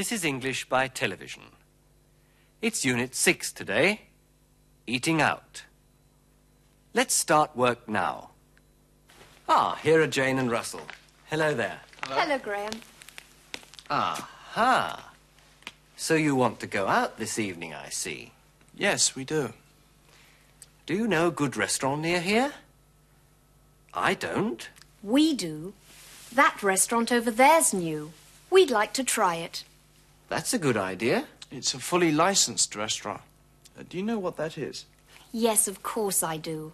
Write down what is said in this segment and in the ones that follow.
Hello. This is English by television. It's Unit 6 today. Eating out. Let's start work now. Ah, here are Jane and Russell. Hello there. Hello, Graham. Aha. So you want to go out this evening, I see. Yes, we do. Do you know a good restaurant near here? I don't. We do. That restaurant over there's new. We'd like to try it. That's a good idea. It's a fully licensed restaurant. Uh, do you know what that is? Yes, of course I do.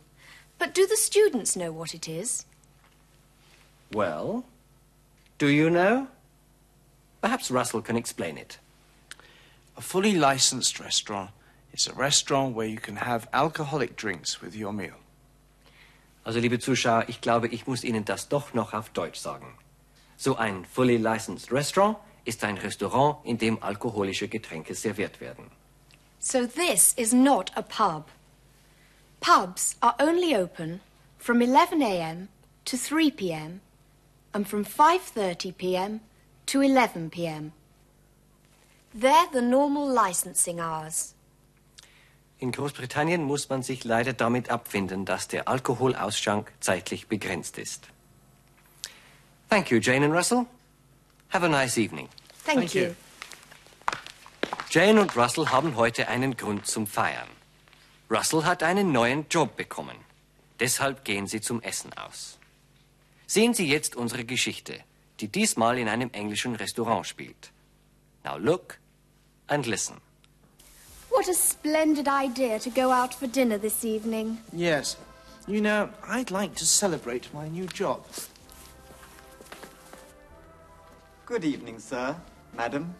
But do the students know what it is? Well, do you know? Perhaps Russell can explain it. A fully licensed restaurant is a restaurant where you can have alcoholic drinks with your meal. Also, liebe Zuschauer, ich glaube, ich muss Ihnen das doch noch auf Deutsch sagen. So ein fully licensed restaurant ist ein Restaurant, in dem alkoholische Getränke serviert werden. So this is not a pub. Pubs are only open from 11 a.m. to 3 p.m. and from 5:30 p.m. to 11 p.m. They're the normal licensing hours. In Großbritannien muss man sich leider damit abfinden, dass der Alkoholausschank zeitlich begrenzt ist. Thank you, Jane and Russell. Have a nice evening. Thank, Thank you. you. Jane und Russell haben heute einen Grund zum Feiern. Russell hat einen neuen Job bekommen. Deshalb gehen sie zum Essen aus. Sehen Sie jetzt unsere Geschichte, die diesmal in einem englischen Restaurant spielt. Now look and listen. What a splendid idea to go out for dinner this evening. Yes. You know, I'd like to celebrate my new job. Good evening, sir. Madam.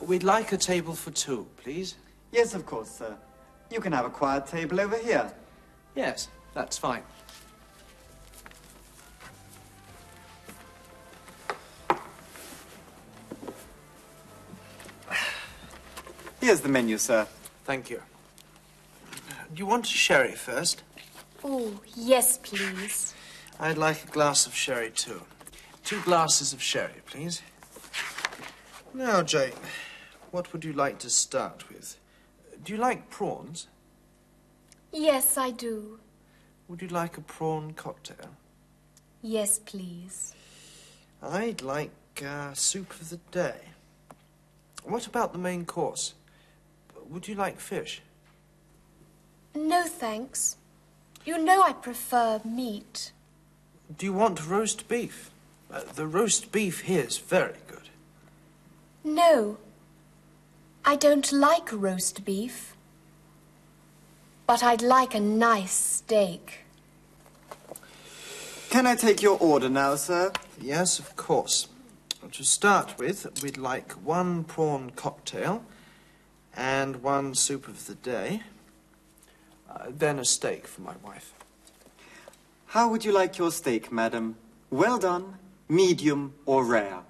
We'd like a table for two, please. Yes, of course, sir. You can have a quiet table over here. Yes, that's fine. Here's the menu, sir. Thank you. Do you want sherry first? Oh, yes, please. I'd like a glass of sherry too. Two glasses of sherry, please. Now, Jane, what would you like to start with? Do you like prawns? Yes, I do. Would you like a prawn cocktail? Yes, please. I'd like uh, soup of the day. What about the main course? Would you like fish? No, thanks. You know I prefer meat. Do you want roast beef? Uh, the roast beef here is very good. No. I don't like roast beef. But I'd like a nice steak. Can I take your order now, sir? Yes, of course. To start with, we'd like one prawn cocktail and one soup of the day. Uh, then a steak for my wife. How would you like your steak, madam? Well done, medium, or rare?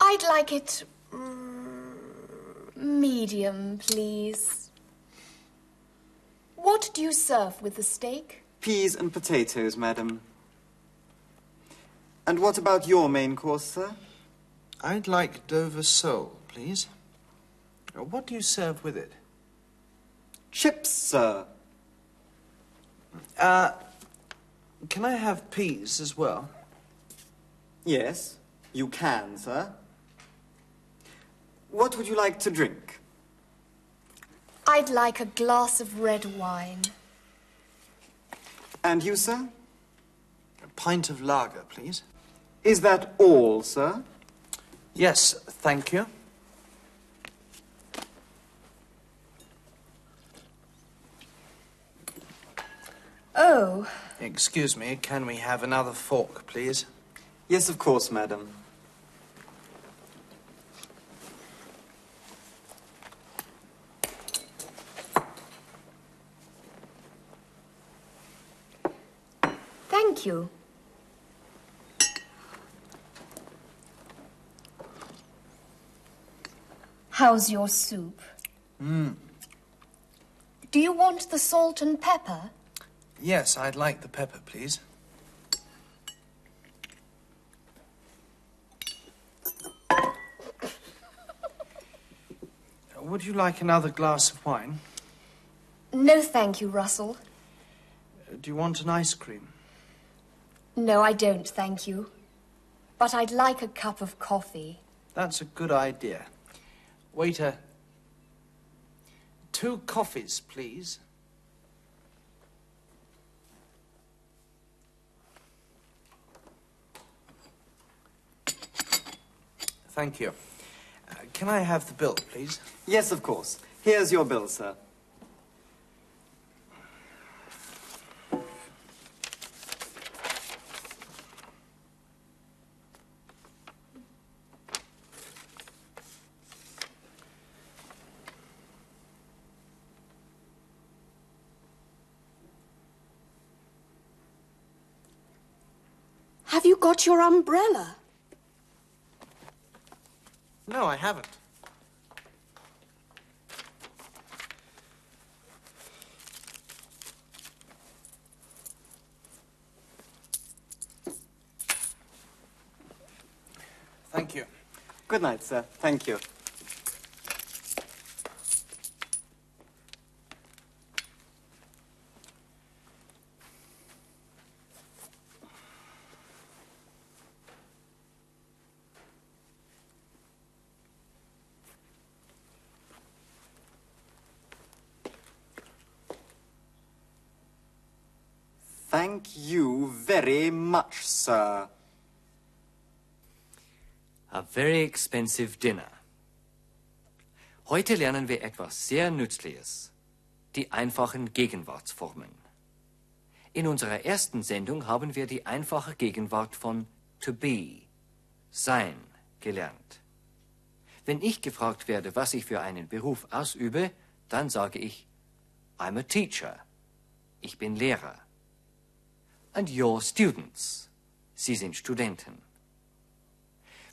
I'd like it mm, medium, please. What do you serve with the steak? Peas and potatoes, madam. And what about your main course, sir? I'd like Dover sole, please. What do you serve with it? Chips, sir. Uh, can I have peas as well? Yes, you can, sir. What would you like to drink? I'd like a glass of red wine. And you, sir? A pint of lager, please. Is that all, sir? Yes, thank you. Oh, Excuse me, can we have another fork, please? Yes, of course, madam. You. How's your soup? Mmm. Do you want the salt and pepper? Yes, I'd like the pepper, please. Would you like another glass of wine? No, thank you, Russell. Uh, do you want an ice cream? No, I don't, thank you. But I'd like a cup of coffee. That's a good idea. Waiter, two coffees, please. Thank you. Uh, can I have the bill, please? Yes, of course. Here's your bill, sir. Have you got your umbrella? No, I haven't. Thank you. Good night, sir. Thank you. Much, sir. A very expensive dinner. Heute lernen wir etwas sehr Nützliches. Die einfachen Gegenwartsformen. In unserer ersten Sendung haben wir die einfache Gegenwart von to be, sein, gelernt. Wenn ich gefragt werde, was ich für einen Beruf ausübe, dann sage ich, I'm a teacher. Ich bin Lehrer. And you're students. Sie sind Studenten.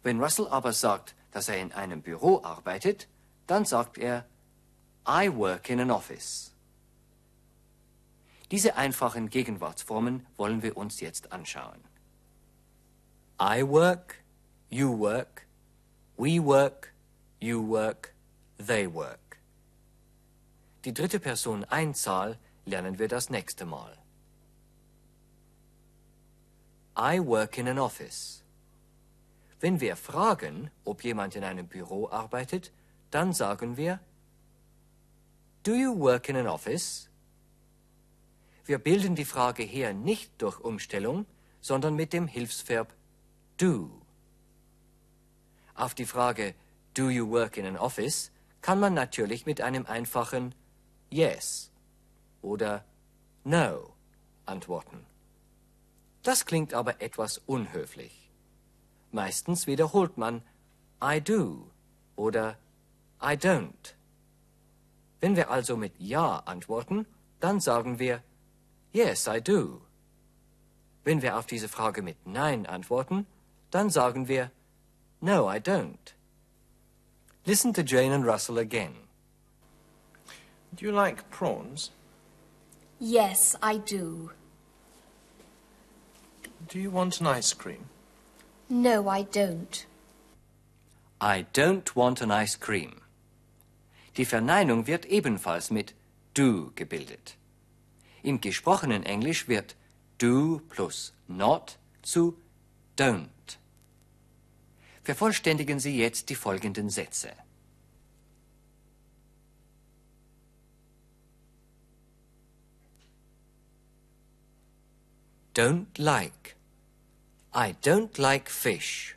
Wenn Russell aber sagt, dass er in einem Büro arbeitet, dann sagt er, I work in an office. Diese einfachen Gegenwartsformen wollen wir uns jetzt anschauen. I work, you work, we work, you work, they work. Die dritte Person Einzahl lernen wir das nächste Mal. I work in an office. Wenn wir fragen, ob jemand in einem Büro arbeitet, dann sagen wir Do you work in an office? Wir bilden die Frage hier nicht durch Umstellung, sondern mit dem Hilfsverb do. Auf die Frage Do you work in an office kann man natürlich mit einem einfachen Yes oder No antworten. Das klingt aber etwas unhöflich. Meistens wiederholt man I do oder I don't. Wenn wir also mit Ja antworten, dann sagen wir Yes, I do. Wenn wir auf diese Frage mit Nein antworten, dann sagen wir No, I don't. Listen to Jane and Russell again. Do you like prawns? Yes, I do. Do you want an ice cream? No, I don't. I don't want an ice cream. Die Verneinung wird ebenfalls mit do gebildet. Im gesprochenen Englisch wird do plus not zu don't. Vervollständigen Sie jetzt die folgenden Sätze. Don't like. I don't like fish.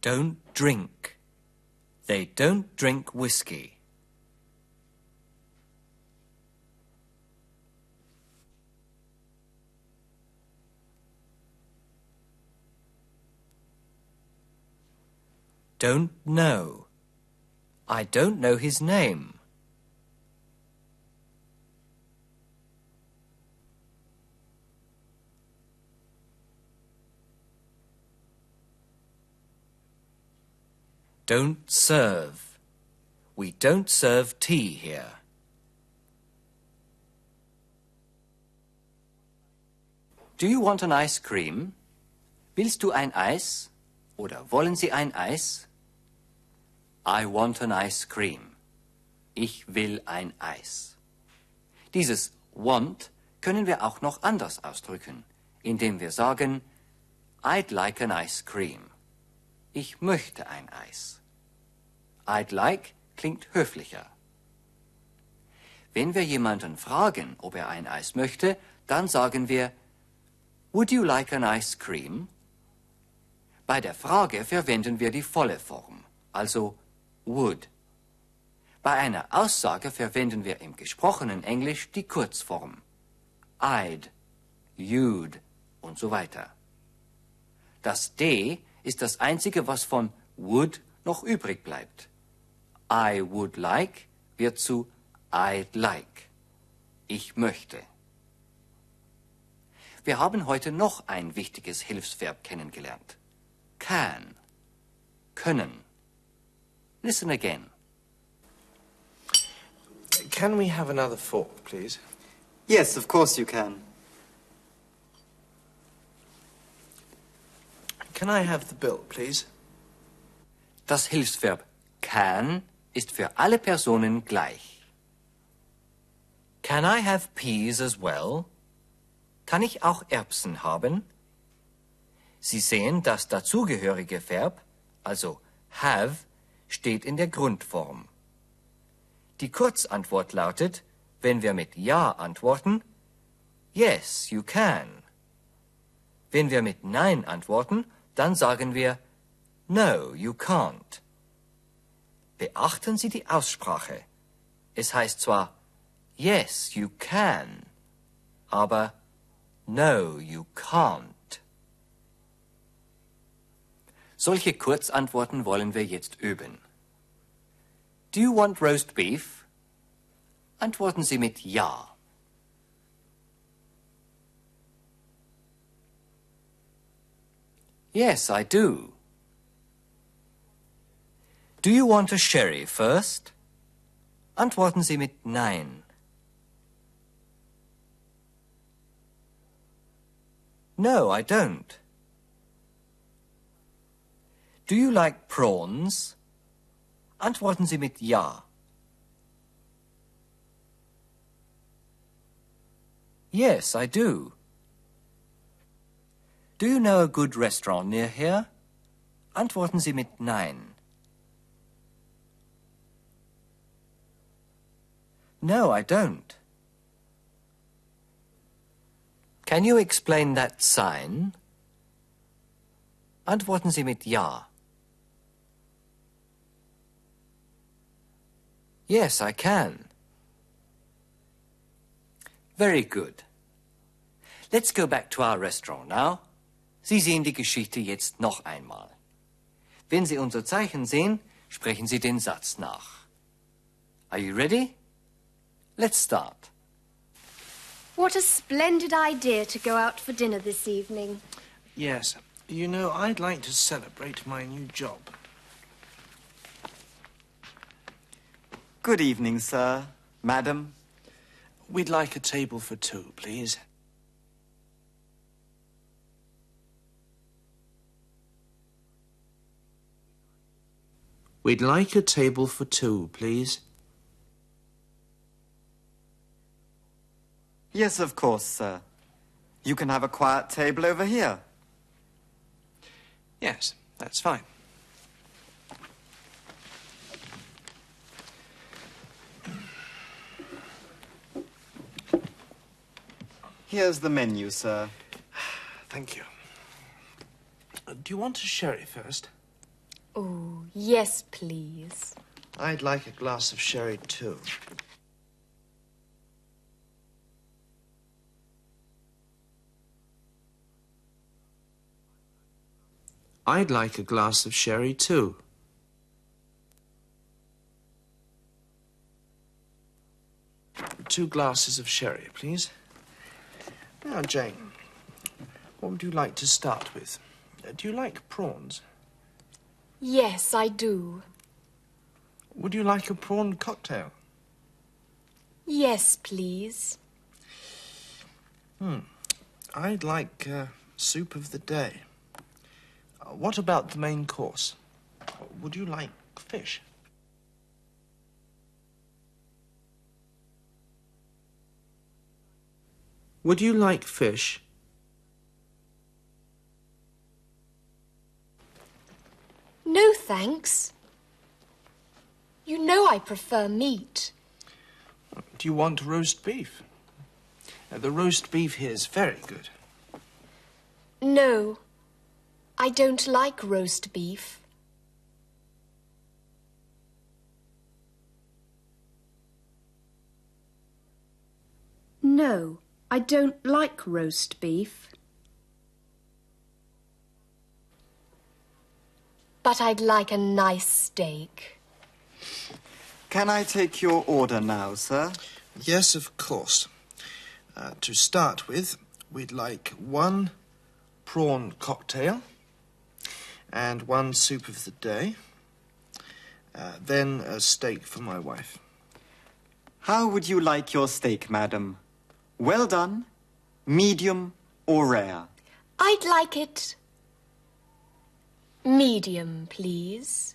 Don't drink. They don't drink whiskey. Don't know. I don't know his name. Don't serve. We don't serve tea here. Do you want an ice cream? Willst du ein Eis? Oder wollen Sie ein Eis? I want an ice cream. Ich will ein Eis. Dieses want können wir auch noch anders ausdrücken, indem wir sagen, I'd like an ice cream. Ich möchte ein Eis. I'd like klingt höflicher. Wenn wir jemanden fragen, ob er ein Eis möchte, dann sagen wir, Would you like an ice cream? Bei der Frage verwenden wir die volle Form, also would. Bei einer Aussage verwenden wir im gesprochenen Englisch die Kurzform. I'd, you'd und so weiter. Das D ist das einzige, was von would noch übrig bleibt. I would like wird zu I'd like. Ich möchte. Wir haben heute noch ein wichtiges Hilfsverb kennengelernt. Can. Können. Listen again. Can we have another fork, please? Yes, of course you can. Can I have the bill, please? Das Hilfsverb can ist für alle Personen gleich. Can I have peas as well? Kann ich auch Erbsen haben? Sie sehen, das dazugehörige Verb, also have, steht in der Grundform. Die Kurzantwort lautet, wenn wir mit Ja antworten, Yes, you can. Wenn wir mit Nein antworten, dann sagen wir No, you can't. Beachten Sie die Aussprache. Es heißt zwar Yes, you can, aber No, you can't. Solche Kurzantworten wollen wir jetzt üben. Do you want roast beef? Antworten Sie mit Ja. Yes, I do. Do you want a sherry first? Antworten Sie mit Nein. No, I don't. Do you like prawns? Antworten Sie mit Ja. Yes, I do. Do you know a good restaurant near here? Antworten Sie mit Nein. No, I don't. Can you explain that sign? Antworten Sie mit Ja. Yes, I can. Very good. Let's go back to our restaurant now. Sie sehen die Geschichte jetzt noch einmal. Wenn Sie unser Zeichen sehen, sprechen Sie den Satz nach. Are you ready? Let's start. What a splendid idea to go out for dinner this evening. Yes. You know, I'd like to celebrate my new job. Good evening, sir. Madam. We'd like a table for two, please. We'd like a table for two, please. Yes, of course, sir. You can have a quiet table over here. Yes, that's fine. Here's the menu, sir. Thank you. Do you want a sherry first? Oh, yes, please. I'd like a glass of sherry too. I'd like a glass of sherry too. Two glasses of sherry, please. Now, Jane, what would you like to start with? Uh, Do you like prawns? Yes, I do. Would you like a prawn cocktail? Yes, please. Hmm. I'd like uh, soup of the day. Uh, what about the main course? Would you like fish? Would you like fish? No, thanks. You know I prefer meat. Do you want roast beef? Uh, the roast beef here is very good. No, I don't like roast beef. No, I don't like roast beef. But I'd like a nice steak. Can I take your order now, sir? Yes, of course. Uh, to start with, we'd like one prawn cocktail and one soup of the day. Uh, then a steak for my wife. How would you like your steak, madam? Well done, medium, or rare? I'd like it medium, please.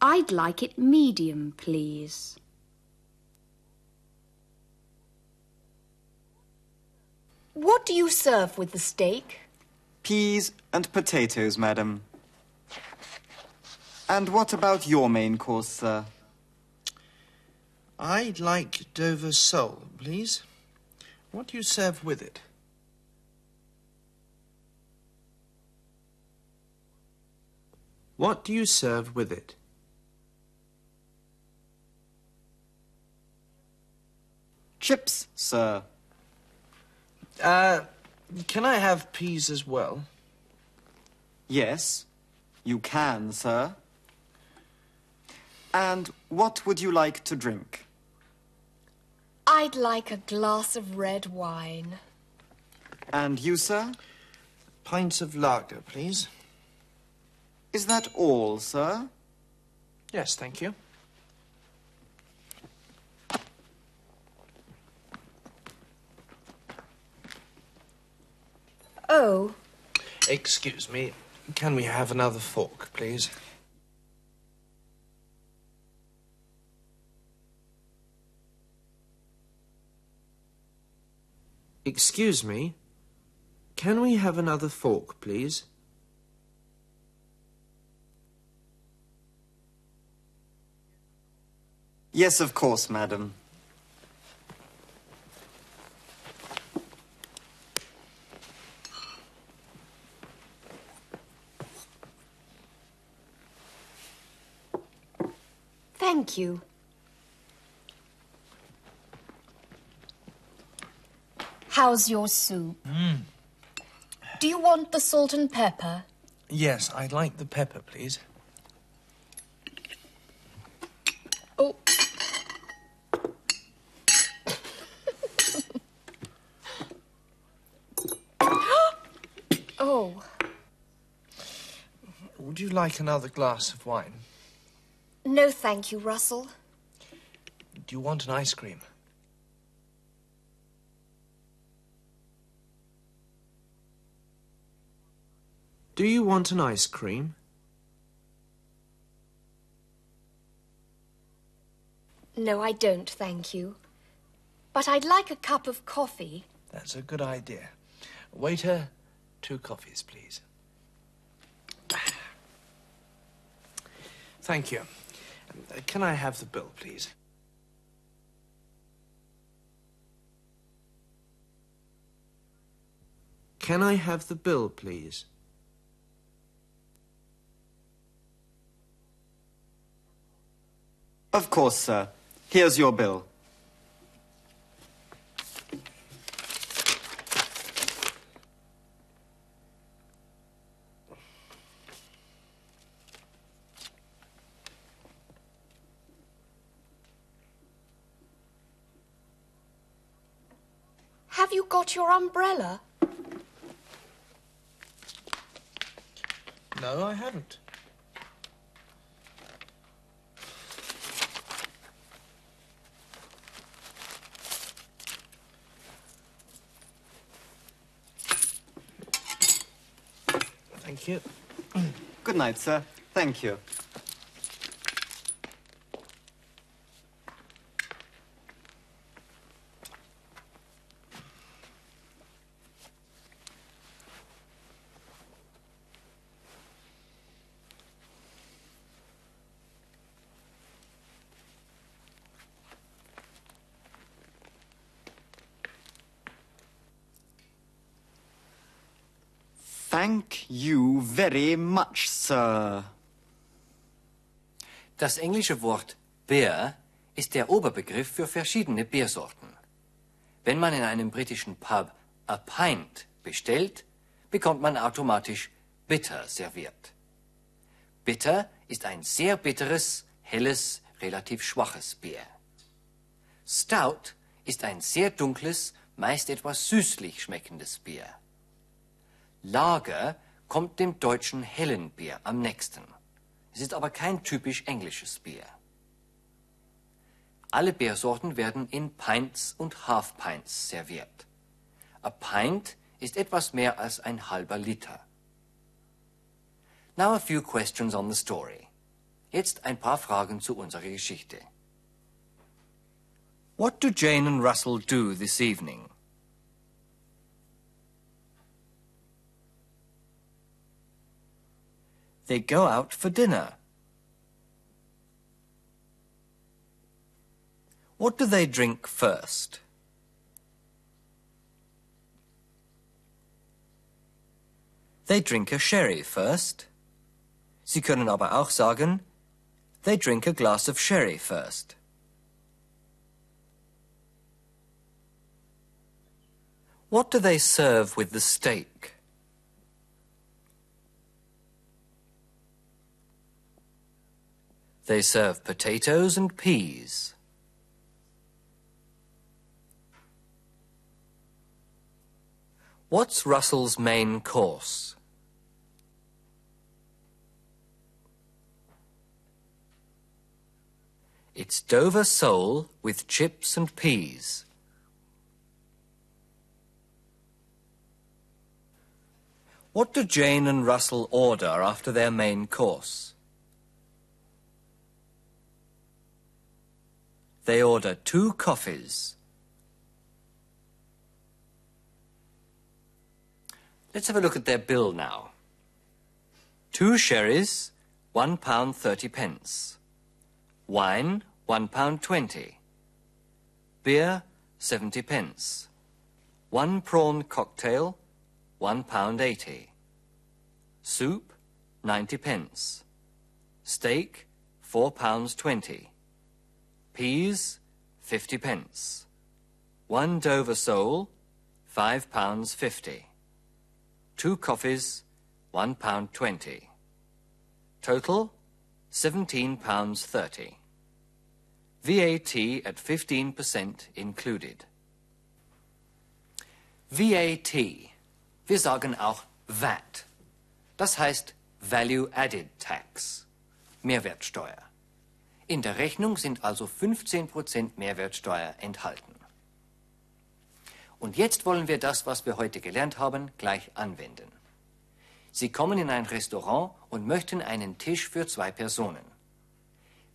I'd like it medium, please. What do you serve with the steak? Peas and potatoes, madam. And what about your main course, sir? I'd like Dover sole, please. What do you serve with it? What do you serve with it? Chips, sir. Uh, can I have peas as well? Yes, you can, sir. And what would you like to drink? I'd like a glass of red wine. And you, sir? Pints of lager, please. Is that all, sir? Yes, thank you. Oh, Excuse me. Can we have another fork, please? Excuse me. Can we have another fork, please? Yes, of course, madam. thank you. How's your soup? Mm. Do you want the salt and pepper? Yes, I'd like the pepper, please. Oh. oh, Would you like another glass of wine? no thank you, Russell. Do you want an ice cream? Do you want an ice cream? No, I don't, thank you. But I'd like a cup of coffee. That's a good idea. Waiter, two coffees, please. Thank you. Can I have the bill, please? Can I have the bill, please? Of course, sir. Here's your bill. Have you got your umbrella? No, I haven't. You. Good night, sir. Thank you. Thank you very much, sir. Das englische Wort Beer ist der Oberbegriff für verschiedene Biersorten. Wenn man in einem britischen Pub a pint bestellt, bekommt man automatisch bitter serviert. Bitter ist ein sehr bitteres, helles, relativ schwaches Bier. Stout ist ein sehr dunkles, meist etwas süßlich schmeckendes Bier. Lager kommt dem deutschen hellen Bier am nächsten. Es ist aber kein typisch englisches Bier. Alle Biersorten werden in Pints und Half Pints serviert. A pint ist etwas mehr als ein halber Liter. Now a few questions on the story. Jetzt ein paar Fragen zu unserer Geschichte. What do Jane and Russell do this evening? They go out for dinner. What do they drink first? They drink a sherry first. Sie können aber auch sagen, they drink a glass of sherry first. What do they serve with the steak? They serve potatoes and peas. What's Russell's main course? It's Dover sole with chips and peas. What do Jane and Russell order after their main course? They order two coffees. Let's have a look at their bill now. Two sherries, one pound thirty pence. Wine, one pound twenty. Beer, seventy pence. One prawn cocktail, one pound eighty. Soup, ninety pence. Steak, four pounds twenty. Peas, fifty pence. One Dover sole, five pounds fifty. Two coffees, one pound twenty. Total, seventeen pounds thirty. VAT at fifteen percent included. VAT. Wir sagen auch VAT. Das heißt Value Added Tax. Mehrwertsteuer. In der Rechnung sind also 15% Mehrwertsteuer enthalten. Und jetzt wollen wir das, was wir heute gelernt haben, gleich anwenden. Sie kommen in ein Restaurant und möchten einen Tisch für zwei Personen.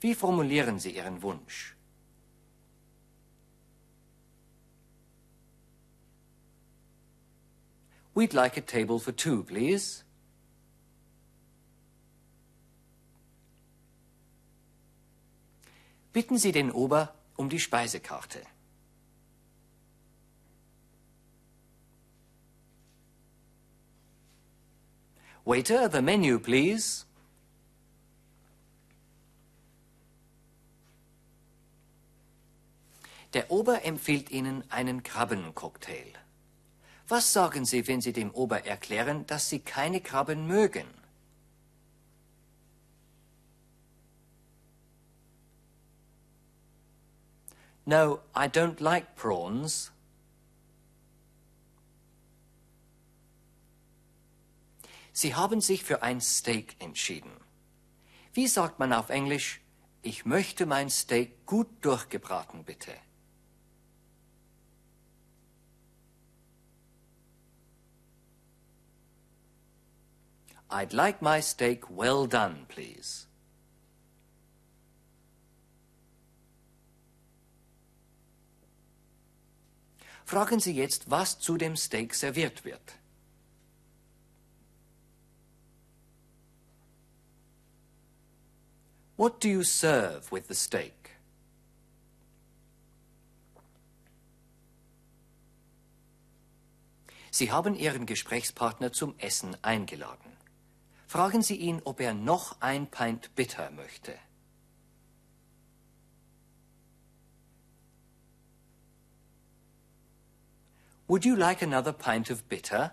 Wie formulieren Sie Ihren Wunsch? We'd like a table for two, please. Bitten Sie den Ober um die Speisekarte. Waiter, the menu, please. Der Ober empfiehlt Ihnen einen Krabbencocktail. Was sagen Sie, wenn Sie dem Ober erklären, dass Sie keine Krabben mögen? No, I don't like prawns. Sie haben sich für ein Steak entschieden. Wie sagt man auf Englisch, ich möchte mein Steak gut durchgebraten, bitte? I'd like my steak well done, please. Fragen Sie jetzt, was zu dem Steak serviert wird. What do you serve with the steak? Sie haben Ihren Gesprächspartner zum Essen eingeladen. Fragen Sie ihn, ob er noch ein Pint Bitter möchte. Would you like another pint of bitter?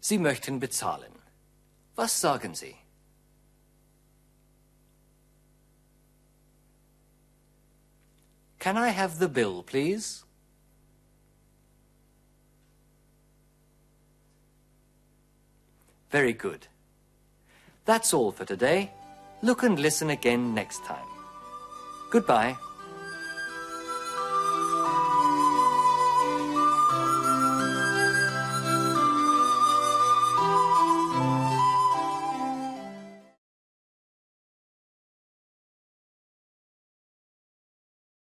Sie möchten bezahlen. Was sagen Sie? Can I have the bill, please? Very good. That's all for today. Look and listen again next time. Goodbye.